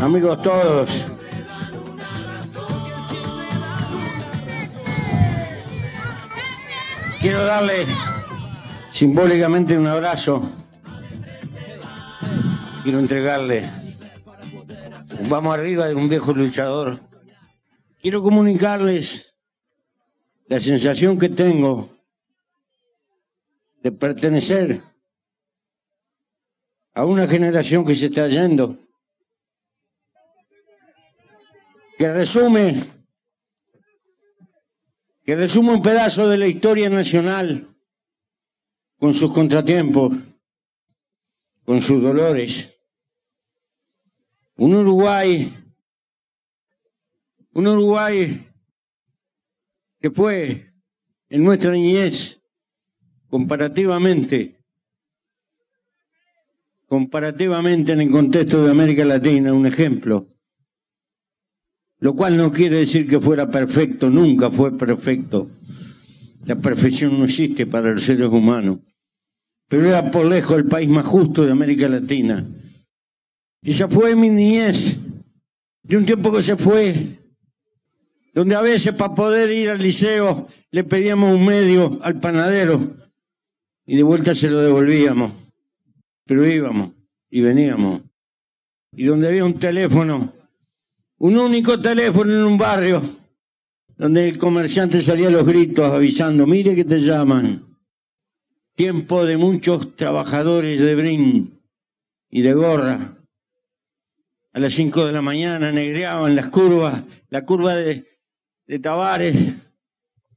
Amigos todos. Quiero darle simbólicamente un abrazo. Quiero entregarle. Vamos arriba de un viejo luchador. Quiero comunicarles la sensación que tengo de pertenecer a una generación que se está yendo, que resume, que resume un pedazo de la historia nacional con sus contratiempos, con sus dolores. Un Uruguay, un Uruguay que fue en nuestra niñez comparativamente comparativamente en el contexto de América Latina, un ejemplo. Lo cual no quiere decir que fuera perfecto, nunca fue perfecto. La perfección no existe para los seres humanos. Pero era por lejos el país más justo de América Latina. Esa fue mi niñez, de un tiempo que se fue, donde a veces para poder ir al liceo le pedíamos un medio al panadero y de vuelta se lo devolvíamos pero íbamos y veníamos. Y donde había un teléfono, un único teléfono en un barrio, donde el comerciante salía a los gritos avisando, mire que te llaman. Tiempo de muchos trabajadores de brin y de gorra. A las cinco de la mañana negreaban las curvas, la curva de, de Tavares.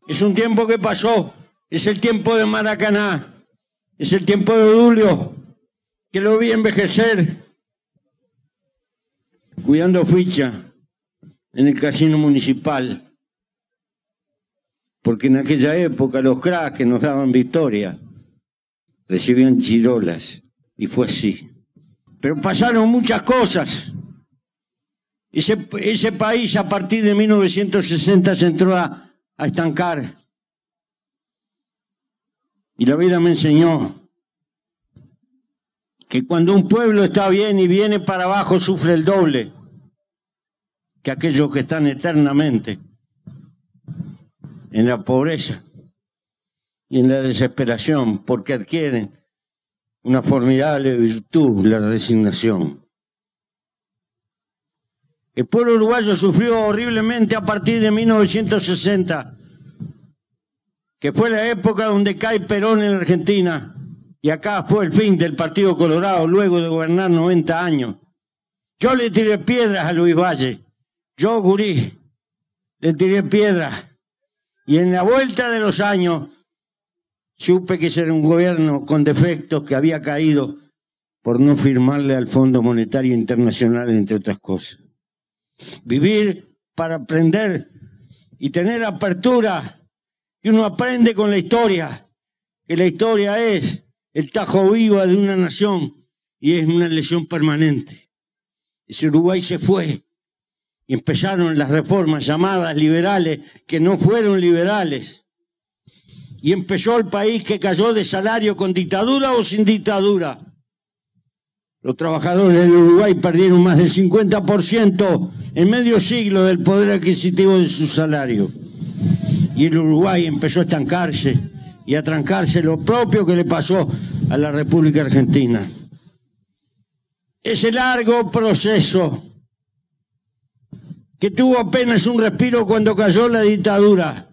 Es un tiempo que pasó, es el tiempo de Maracaná, es el tiempo de Julio, que lo vi envejecer cuidando ficha en el casino municipal. Porque en aquella época los cracks que nos daban victoria recibían chirolas. Y fue así. Pero pasaron muchas cosas. Ese, país a partir de 1960 se entró a estancar. Y la vida me enseñó que cuando un pueblo está bien y viene para abajo sufre el doble que aquellos que están eternamente en la pobreza y en la desesperación porque adquieren una formidable virtud, la resignación. El pueblo uruguayo sufrió horriblemente a partir de 1960, que fue la época donde cae Perón en Argentina y acá fue el fin del Partido Colorado luego de gobernar 90 años. Yo le tiré piedras a Luis Valle. Yo, Gurí, le tiré piedras. Y en la vuelta de los años supe que ese era un gobierno con defectos que había caído por no firmarle al Fondo Monetario Internacional, entre otras cosas. Vivir para aprender y tener apertura, que uno aprende con la historia, que la historia es el tajo viva de una nación y es una lesión permanente. Ese Uruguay se fue empezaron las reformas llamadas liberales que no fueron liberales. Y empezó el país que cayó de salario con dictadura o sin dictadura. Los trabajadores del Uruguay perdieron más del 50% en medio siglo del poder adquisitivo de su salario. Y el Uruguay empezó a estancarse y a trancarse lo propio que le pasó a la República Argentina. Ese largo proceso que tuvo apenas un respiro cuando cayó la dictadura,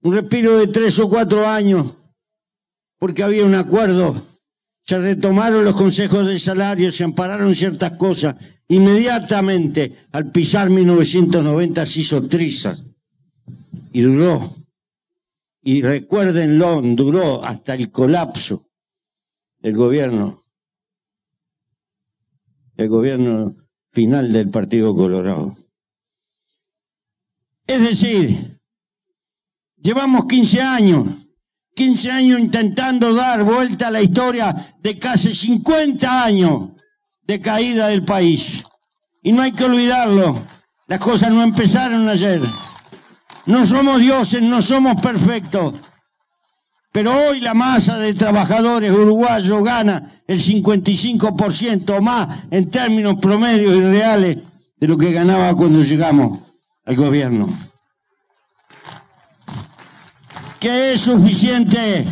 un respiro de tres o cuatro años, porque había un acuerdo, se retomaron los consejos de salario, se ampararon ciertas cosas, inmediatamente al pisar 1990 se hizo trizas. Y duró. Y recuérdenlo, duró hasta el colapso del gobierno, el gobierno final del Partido Colorado. Es decir, llevamos 15 años, 15 años intentando dar vuelta a la historia de casi 50 años de caída del país. Y no hay que olvidarlo, las cosas no empezaron ayer. No somos dioses, no somos perfectos, Pero hoy la masa de trabajadores uruguayos gana el 55% más en términos promedios y reales de lo que ganaba cuando llegamos al gobierno. ¿Qué es suficiente?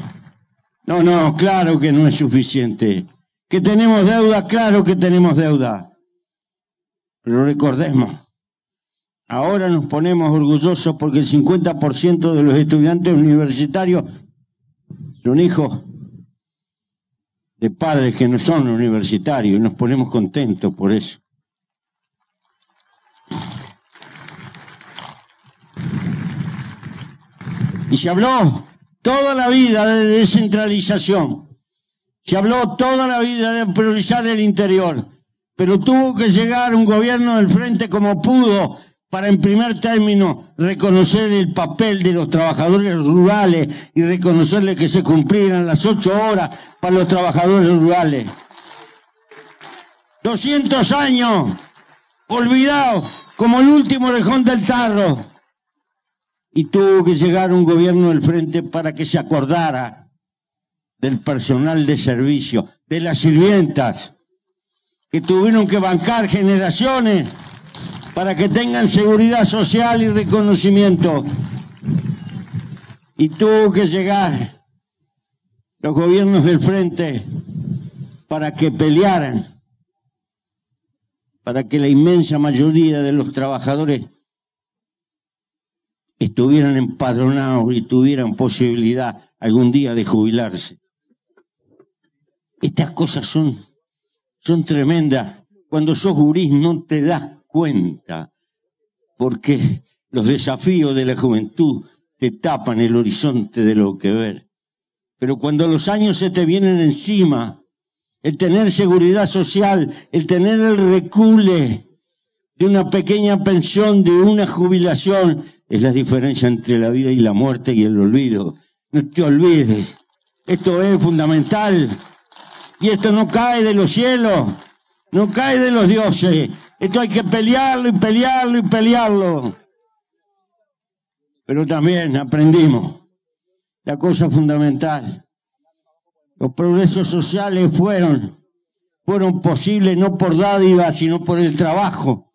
No, no, claro que no es suficiente. ¿Que tenemos deuda? Claro que tenemos deuda. Pero recordemos, ahora nos ponemos orgullosos porque el 50% de los estudiantes universitarios son hijos de padres que no son universitarios y nos ponemos contentos por eso. Y se habló toda la vida de descentralización. Se habló toda la vida de priorizar el interior. Pero tuvo que llegar un gobierno del frente como pudo para en primer término reconocer el papel de los trabajadores rurales y reconocerle que se cumplieran las ocho horas para los trabajadores rurales. 200 años olvidados como el último lejón del tarro. Y tuvo que llegar un gobierno del frente para que se acordara del personal de servicio, de las sirvientas, que tuvieron que bancar generaciones para que tengan seguridad social y reconocimiento. Y tuvo que llegar los gobiernos del frente para que pelearan, para que la inmensa mayoría de los trabajadores estuvieran empadronados y tuvieran posibilidad algún día de jubilarse. Estas cosas son, son tremendas. Cuando sos gurís no te das cuenta, porque los desafíos de la juventud te tapan el horizonte de lo que ver. Pero cuando los años se te vienen encima, el tener seguridad social, el tener el recule de una pequeña pensión, de una jubilación, es la diferencia entre la vida y la muerte y el olvido. No te olvides. Esto es fundamental. Y esto no cae de los cielos, no cae de los dioses. Esto hay que pelearlo y pelearlo y pelearlo. Pero también aprendimos la cosa fundamental. Los progresos sociales fueron, fueron posibles no por dádiva, sino por el trabajo.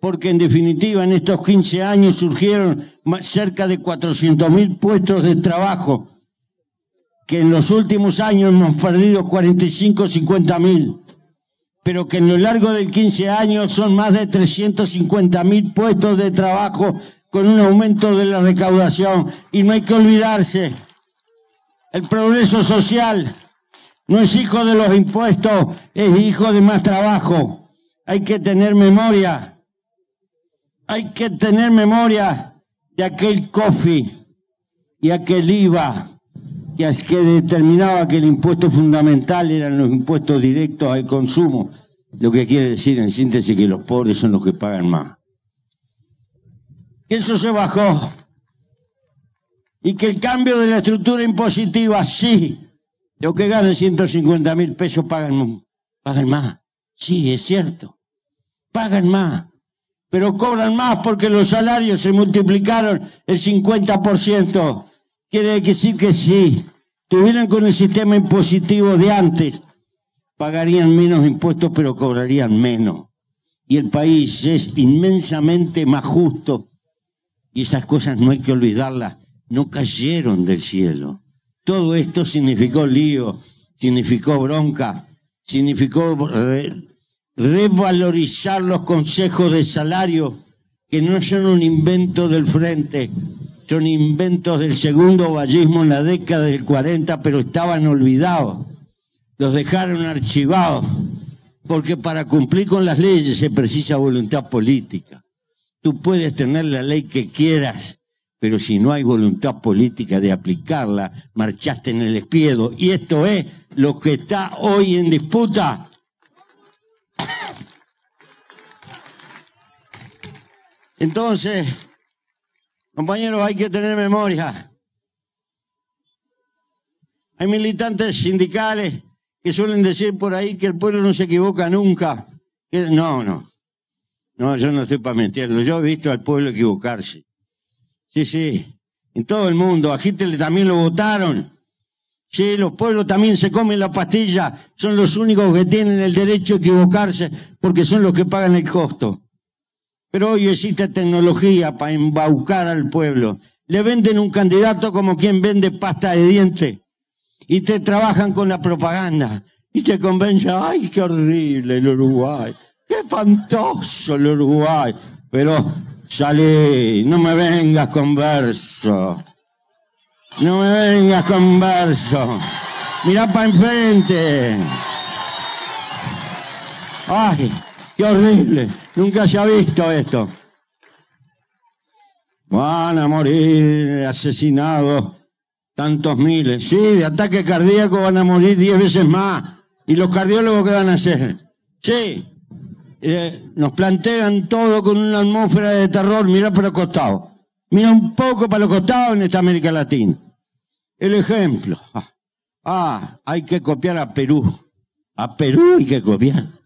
Porque en definitiva en estos 15 años surgieron cerca de 400.000 puestos de trabajo, que en los últimos años hemos perdido 45, 50.000 pero que en lo largo de 15 años son más de 350 mil puestos de trabajo con un aumento de la recaudación. Y no hay que olvidarse, el progreso social no es hijo de los impuestos, es hijo de más trabajo. Hay que tener memoria, hay que tener memoria de aquel coffee y aquel IVA que determinaba que el impuesto fundamental eran los impuestos directos al consumo, lo que quiere decir en síntesis que los pobres son los que pagan más. Eso se bajó. Y que el cambio de la estructura impositiva, sí, los que ganan 150 mil pesos pagan, pagan más. Sí, es cierto. Pagan más. Pero cobran más porque los salarios se multiplicaron el 50%. Quiere decir que si tuvieran con el sistema impositivo de antes, pagarían menos impuestos pero cobrarían menos. Y el país es inmensamente más justo. Y esas cosas no hay que olvidarlas, no cayeron del cielo. Todo esto significó lío, significó bronca, significó revalorizar los consejos de salario, que no son un invento del frente, son inventos del segundo vallismo en la década del 40, pero estaban olvidados. Los dejaron archivados, porque para cumplir con las leyes se precisa voluntad política. Tú puedes tener la ley que quieras, pero si no hay voluntad política de aplicarla, marchaste en el espiedo. Y esto es lo que está hoy en disputa. Entonces, Compañeros, hay que tener memoria. Hay militantes sindicales que suelen decir por ahí que el pueblo no se equivoca nunca. No, no. No, yo no estoy para mentirlo. Yo he visto al pueblo equivocarse. Sí, sí. En todo el mundo. A Hitler también lo votaron. Sí, los pueblos también se comen la pastilla, son los únicos que tienen el derecho a equivocarse porque son los que pagan el costo. Pero hoy existe tecnología para embaucar al pueblo. Le venden un candidato como quien vende pasta de diente y te trabajan con la propaganda y te convencen, ay, qué horrible el Uruguay, qué espantoso el Uruguay. Pero salí, no me vengas con verso. No me vengas con verso. Mira para enfrente. Ay, qué horrible. Nunca se ha visto esto. Van a morir asesinados tantos miles. Sí, de ataque cardíaco van a morir diez veces más. ¿Y los cardiólogos qué van a hacer? Sí, eh, nos plantean todo con una atmósfera de terror. Mira para los costados. Mira un poco para los costados en esta América Latina. El ejemplo. Ah, hay que copiar a Perú. A Perú hay que copiar.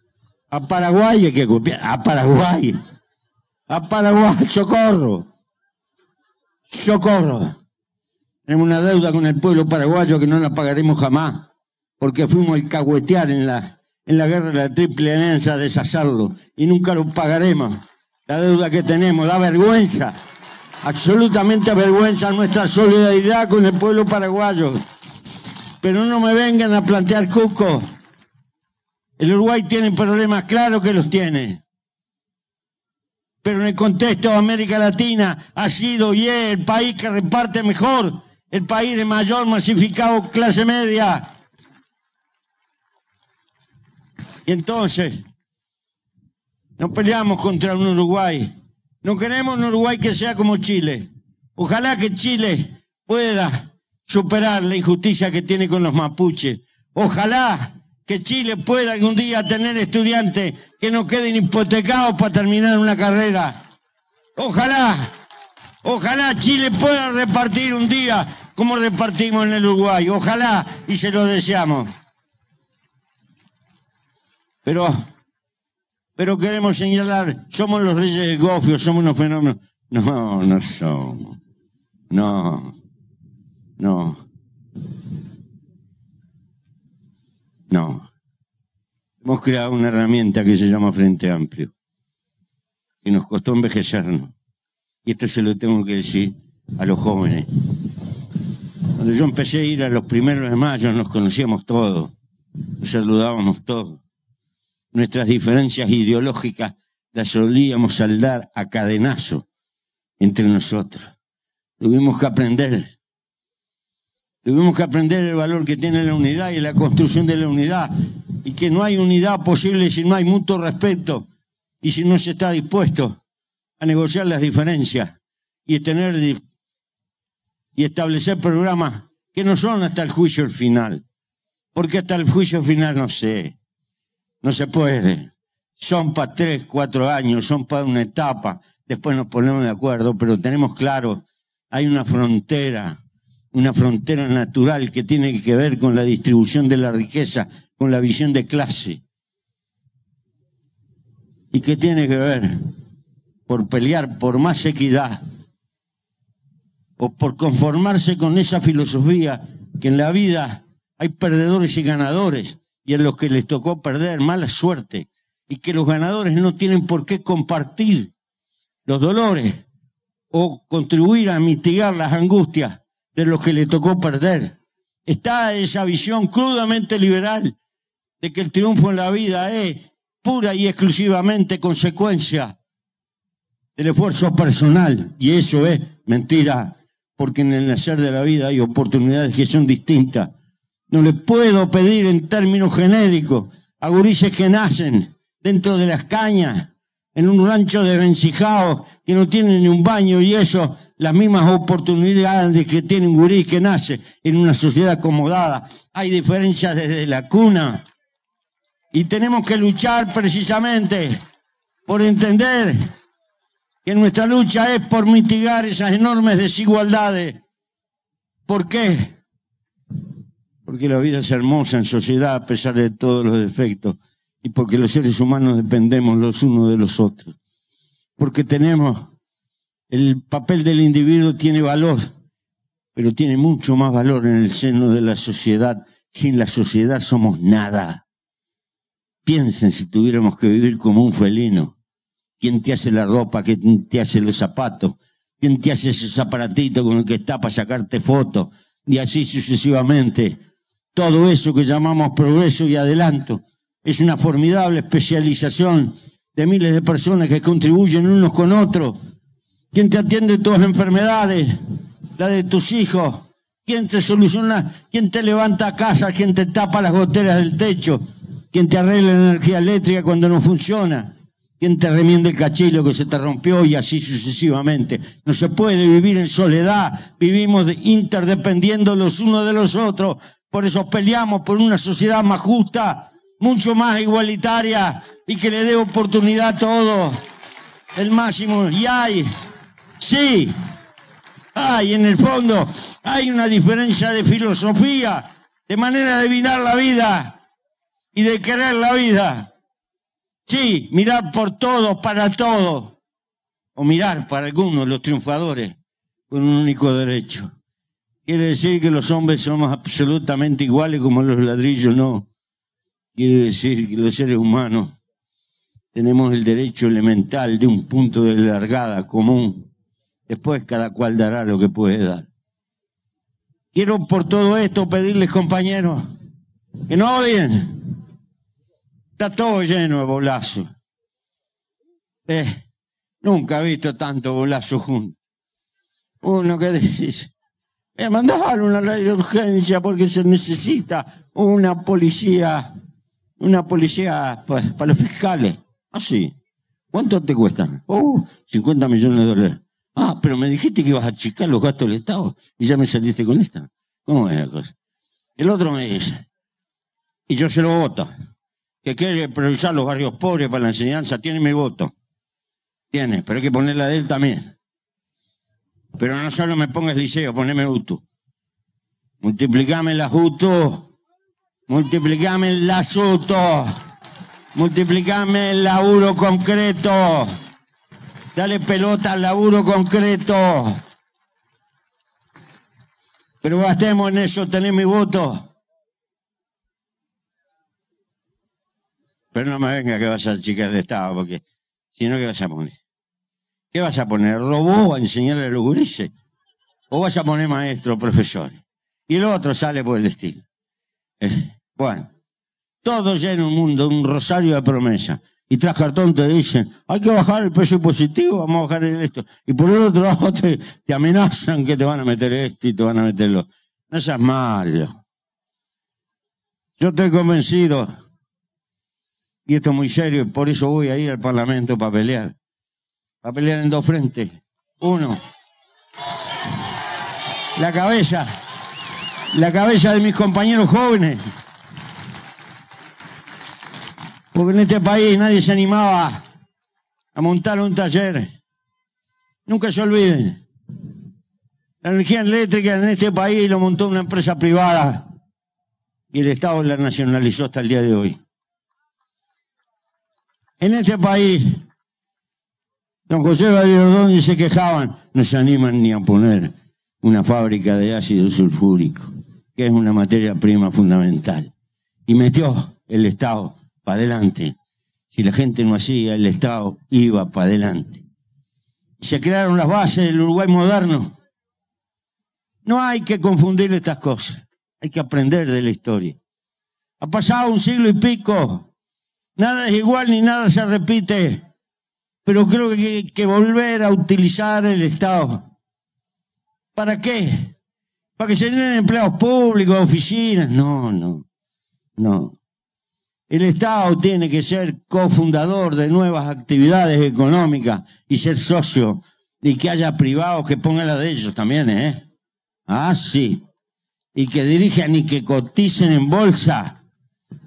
A Paraguay hay que copiar. A Paraguay. A Paraguay, socorro. Socorro. Tenemos una deuda con el pueblo paraguayo que no la pagaremos jamás, porque fuimos el cagüetear en la, en la guerra de la Triple Alianza a deshacerlo, y nunca lo pagaremos. La deuda que tenemos da vergüenza absolutamente avergüenza nuestra solidaridad con el pueblo paraguayo. Pero no me vengan a plantear cuco. El Uruguay tiene problemas, claro que los tiene. Pero en el contexto de América Latina ha sido y es el país que reparte mejor, el país de mayor masificado clase media. Y entonces, no peleamos contra un Uruguay no queremos un Uruguay que sea como Chile. Ojalá que Chile pueda superar la injusticia que tiene con los mapuches. Ojalá que Chile pueda algún día tener estudiantes que no queden hipotecados para terminar una carrera. Ojalá, ojalá Chile pueda repartir un día como repartimos en el Uruguay. Ojalá y se lo deseamos. Pero pero queremos señalar, somos los reyes del gofio, somos unos fenómenos. No, no somos. No, no. No. Hemos creado una herramienta que se llama Frente Amplio, y nos costó envejecernos. Y esto se lo tengo que decir a los jóvenes. Cuando yo empecé a ir a los primeros de mayo nos conocíamos todos, nos saludábamos todos nuestras diferencias ideológicas las solíamos saldar a cadenazo entre nosotros. Tuvimos que aprender. Tuvimos que aprender el valor que tiene la unidad y la construcción de la unidad. Y que no hay unidad posible si no hay mutuo respeto y si no se está dispuesto a negociar las diferencias y tener y establecer programas que no son hasta el juicio final. Porque hasta el juicio final no sé. No se puede. Son para tres, cuatro años, son para una etapa. Después nos ponemos de acuerdo, pero tenemos claro, hay una frontera, una frontera natural que tiene que ver con la distribución de la riqueza, con la visión de clase. ¿Y qué tiene que ver? Por pelear por más equidad o por conformarse con esa filosofía que en la vida hay perdedores y ganadores y a los que les tocó perder mala suerte y que los ganadores no tienen por qué compartir los dolores o contribuir a mitigar las angustias de los que les tocó perder. Está esa visión crudamente liberal de que el triunfo en la vida es pura y exclusivamente consecuencia del esfuerzo personal. Y eso es mentira, porque en el nacer de la vida hay oportunidades que son distintas no le puedo pedir en términos genéricos a gurises que nacen dentro de las cañas, en un rancho de vencijao que no tienen ni un baño y eso, las mismas oportunidades que tiene un gurí que nace en una sociedad acomodada. Hay diferencias desde la cuna. Y tenemos que luchar precisamente por entender que nuestra lucha es por mitigar esas enormes desigualdades. ¿Por qué? porque la vida es hermosa en sociedad a pesar de todos los defectos y porque los seres humanos dependemos los unos de los otros. Porque tenemos, el papel del individuo tiene valor pero tiene mucho más valor en el seno de la sociedad. Sin la sociedad somos nada. Piensen si tuviéramos que vivir como un felino. ¿Quién te hace la ropa? ¿Quién te hace los zapatos? ¿Quién te hace ese aparatito con el que está para sacarte fotos? Y así sucesivamente. Todo eso que llamamos progreso y adelanto es una formidable especialización de miles de personas que contribuyen unos con otros. ¿Quién te atiende tus enfermedades? La de tus hijos. ¿Quién te soluciona? ¿Quién te levanta casa? ¿Quién te tapa las goteras del techo? ¿Quién te arregla la energía eléctrica cuando no funciona? ¿Quién te remiende el cachillo que se te rompió? Y así sucesivamente. No se puede vivir en soledad. Vivimos interdependiendo los unos de los otros. Por eso peleamos por una sociedad más justa, mucho más igualitaria y que le dé oportunidad a todos. El máximo. Y hay, sí, hay en el fondo, hay una diferencia de filosofía, de manera de mirar la vida y de querer la vida. Sí, mirar por todos, para todos. O mirar para algunos, los triunfadores, con un único derecho. Quiere decir que los hombres somos absolutamente iguales como los ladrillos, no. Quiere decir que los seres humanos tenemos el derecho elemental de un punto de largada común. Después cada cual dará lo que puede dar. Quiero por todo esto pedirles, compañeros, que no odien. Está todo lleno de bolazos. Eh, nunca he visto tanto bolazo juntos. Uno que dice, eh, mandar una ley de urgencia porque se necesita una policía, una policía para, para los fiscales. Ah, sí. ¿Cuánto te cuestan? Oh, 50 millones de dólares. Ah, pero me dijiste que ibas a achicar los gastos del Estado y ya me saliste con esta. ¿Cómo es la cosa? El otro me dice, y yo se lo voto, que quiere priorizar los barrios pobres para la enseñanza, tiene mi voto. Tiene, pero hay que ponerla de él también. Pero no solo me pongas liceo, poneme UTU. Multiplicame la UTU. Multiplicame la SUTO. Multiplicame el laburo concreto. Dale pelota al laburo concreto. Pero gastemos en eso, tenés mi voto. Pero no me venga que vas a chicar de Estado, porque si no, ¿qué vas a poner? ¿Qué vas a poner? ¿Robó a enseñarle a los gurises? ¿O vas a poner maestro, profesores? Y el otro sale por el estilo. Eh, bueno, todo lleno un mundo, un rosario de promesa. Y tras cartón te dicen, hay que bajar el precio positivo, vamos a bajar esto. Y por el otro lado te, amenazan que te van a meter esto y te van a meterlo. No seas malo. Yo estoy convencido, y esto es muy serio, por eso voy a ir al Parlamento para pelear. Para pelear en dos frentes. Uno, la cabeza, la cabeza de mis compañeros jóvenes porque en este país nadie se animaba a montar un taller. Nunca se olviden. La energía eléctrica en este país lo montó una empresa privada y el Estado la nacionalizó hasta el día de hoy. En este país, don José y se quejaban, no se animan ni a poner una fábrica de ácido sulfúrico, que es una materia prima fundamental. Y metió el Estado para adelante. Si la gente no hacía, el Estado iba para adelante. Se crearon las bases del Uruguay moderno. No hay que confundir estas cosas. Hay que aprender de la historia. Ha pasado un siglo y pico. Nada es igual ni nada se repite. Pero creo que hay que volver a utilizar el Estado. ¿Para qué? ¿Para que se den empleados públicos, oficinas? No, no, no. El Estado tiene que ser cofundador de nuevas actividades económicas y ser socio y que haya privados que pongan la de ellos también, ¿eh? Ah, sí. Y que dirijan y que coticen en bolsa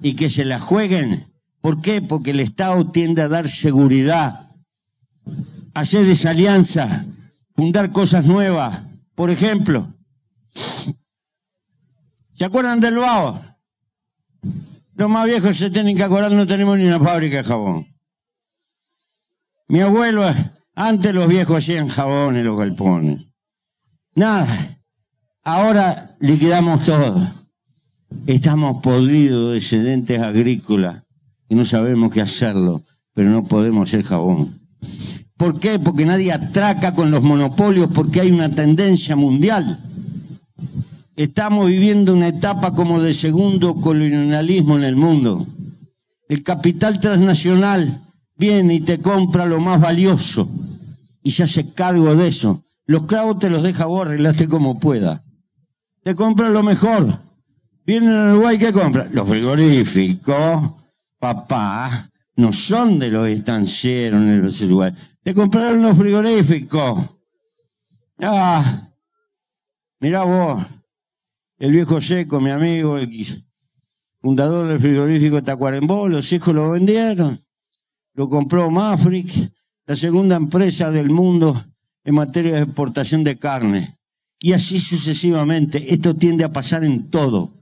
y que se la jueguen. ¿Por qué? Porque el Estado tiende a dar seguridad, hacer esa alianza, fundar cosas nuevas. Por ejemplo, ¿se acuerdan del BAO? Los más viejos se tienen que acordar, no tenemos ni una fábrica de jabón. Mi abuelo, antes los viejos hacían jabón en los galpones. Nada. Ahora liquidamos todo. Estamos podridos de excedentes agrícolas y no sabemos qué hacerlo, pero no podemos hacer jabón. ¿Por qué? Porque nadie atraca con los monopolios, porque hay una tendencia mundial. Estamos viviendo una etapa como de segundo colonialismo en el mundo. El capital transnacional viene y te compra lo más valioso y se hace cargo de eso. Los clavos te los deja vos, arreglaste como pueda. Te compra lo mejor. Vienen a Uruguay, ¿qué compra? Los frigoríficos, papá, no son de los estancieros en los Uruguay. Te compraron los frigoríficos. Ah, mirá vos, el viejo seco, mi amigo, el fundador del frigorífico Tacuarembó, los hijos lo vendieron. Lo compró Mafric, la segunda empresa del mundo en materia de exportación de carne. Y así sucesivamente. Esto tiende a pasar en todo.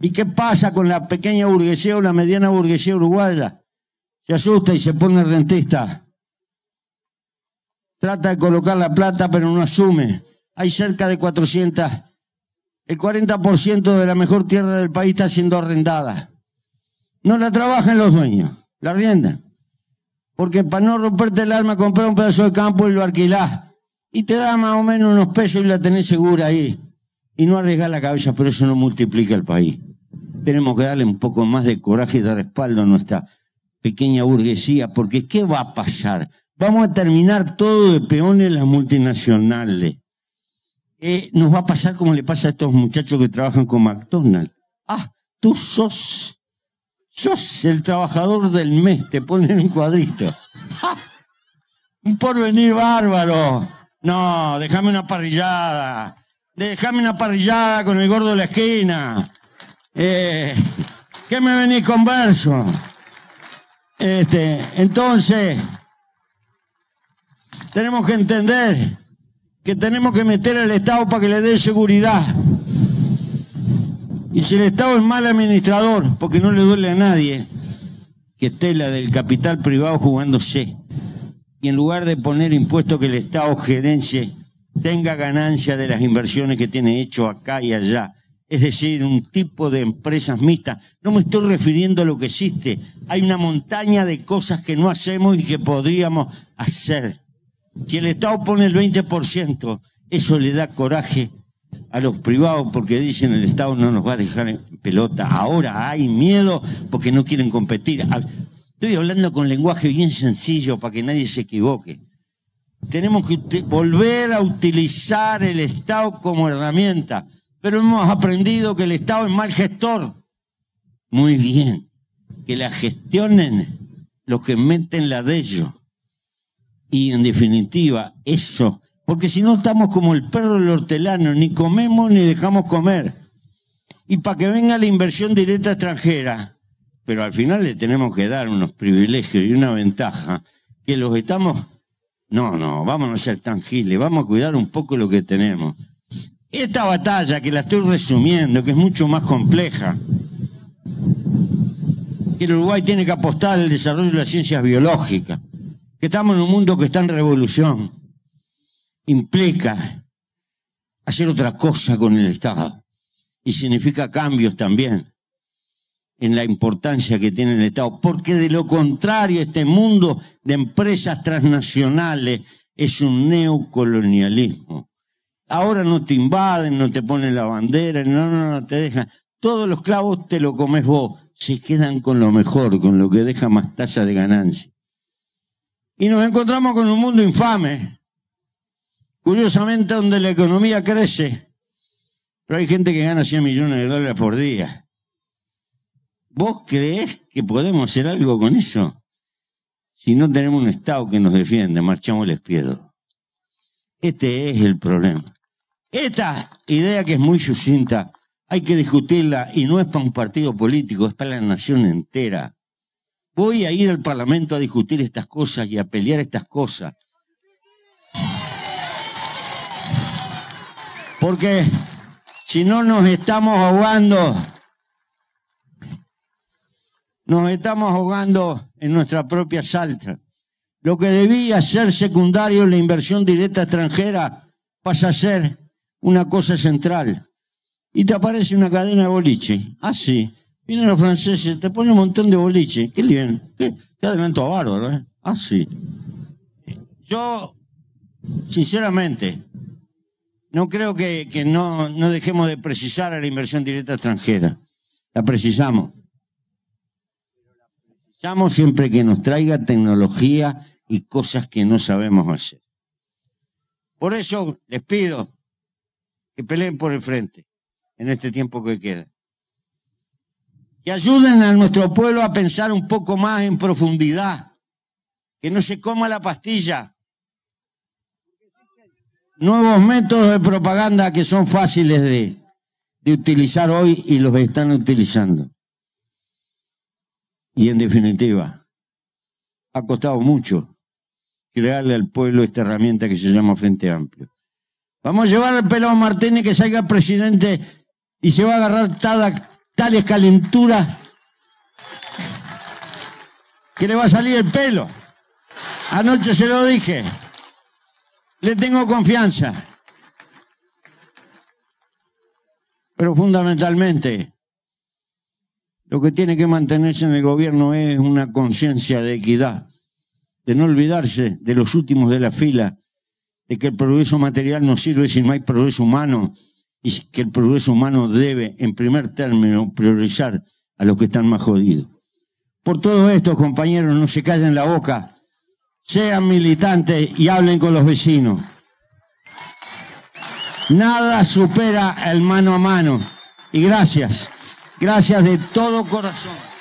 ¿Y qué pasa con la pequeña burguesía o la mediana burguesía uruguaya? Se asusta y se pone rentista. Trata de colocar la plata, pero no asume. Hay cerca de 400. El 40% de la mejor tierra del país está siendo arrendada. No la trabajan los dueños, la arriendan. Porque para no romperte el alma, comprar un pedazo de campo y lo alquilás. Y te da más o menos unos pesos y la tenés segura ahí. Y no arriesgar la cabeza, pero eso no multiplica el país. Tenemos que darle un poco más de coraje y de respaldo a nuestra pequeña burguesía, porque ¿qué va a pasar? Vamos a terminar todo de peones las multinacionales. Nos va a pasar como le pasa a estos muchachos que trabajan con McDonald's. Ah, tú sos Sos el trabajador del mes, te ponen un cuadrito. Un porvenir bárbaro. No, déjame una parrillada. Déjame una parrillada con el gordo de la esquina. Eh, ¿Qué me venís con verso? Este, entonces, tenemos que entender que tenemos que meter al Estado para que le dé seguridad. Y si el Estado es mal administrador, porque no le duele a nadie que esté la del capital privado jugándose, y en lugar de poner impuestos que el Estado gerencie, tenga ganancia de las inversiones que tiene hecho acá y allá, es decir, un tipo de empresas mixtas. No me estoy refiriendo a lo que existe. Hay una montaña de cosas que no hacemos y que podríamos hacer. Si el Estado pone el 20%, eso le da coraje a los privados porque dicen el Estado no nos va a dejar en pelota. Ahora hay miedo porque no quieren competir. Estoy hablando con lenguaje bien sencillo para que nadie se equivoque. Tenemos que volver a utilizar el Estado como herramienta, pero hemos aprendido que el Estado es mal gestor. Muy bien, que la gestionen los que meten la de ellos. Y en definitiva, eso porque si no estamos como el perro del hortelano, ni comemos ni dejamos comer. Y para que venga la inversión directa extranjera, pero al final le tenemos que dar unos privilegios y una ventaja, que los estamos... No, no, vamos a ser tangibles, vamos a cuidar un poco lo que tenemos. Esta batalla, que la estoy resumiendo, que es mucho más compleja, que el Uruguay tiene que apostar al desarrollo de las ciencias biológicas, estamos en un mundo que está en revolución, implica hacer otra cosa con el Estado y significa cambios también en la importancia que tiene el Estado, porque de lo contrario este mundo de empresas transnacionales es un neocolonialismo. Ahora no te invaden, no te ponen la bandera, no, no, no te dejan. Todos los clavos te lo comes vos, se quedan con lo mejor, con lo que deja más tasa de ganancia. Y nos encontramos con un mundo infame, Curiosamente, donde la economía crece, pero hay gente que gana 100 millones de dólares por día. ¿Vos creés que podemos hacer algo con eso? Si no tenemos un Estado que nos defiende, marchamos el espiedo. Este es el problema. Esta idea que es muy sucinta, hay que discutirla y no es para un partido político, es para la nación entera. Voy a ir al Parlamento a discutir estas cosas y a pelear estas cosas. Porque si no nos estamos ahogando, nos estamos ahogando en nuestra propia salta. Lo que debía ser secundario la inversión directa extranjera pasa a ser una cosa central. Y te aparece una cadena de boliche. Ah, sí. Vienen los franceses, te ponen un montón de boliche. Qué bien. Qué, qué adelanto bárbaro, ¿eh? Ah, sí. Yo, sinceramente, no creo que, que no, no dejemos de precisar a la inversión directa extranjera. La precisamos. La precisamos siempre que nos traiga tecnología y cosas que no sabemos hacer. Por eso les pido que peleen por el frente en este tiempo que queda. Que ayuden a nuestro pueblo a pensar un poco más en profundidad. Que no se coma la pastilla. Nuevos métodos de propaganda que son fáciles de, de utilizar hoy y los están utilizando. Y en definitiva, ha costado mucho crearle al pueblo esta herramienta que se llama Frente Amplio. Vamos a llevar al pelado Martínez que salga presidente y se va a agarrar tales calenturas que le va a salir el pelo. Anoche se lo dije. Le tengo confianza. Pero fundamentalmente, lo que tiene que mantenerse en el gobierno es una conciencia de equidad, de no olvidarse de los últimos de la fila, de que el progreso material no sirve si no hay progreso humano y que el progreso humano debe, en primer término, priorizar a los que están más jodidos. Por todo esto, compañeros, no se callen la boca, sean militantes y hablen con los vecinos. Nada supera el mano a mano. Y gracias, gracias de todo corazón.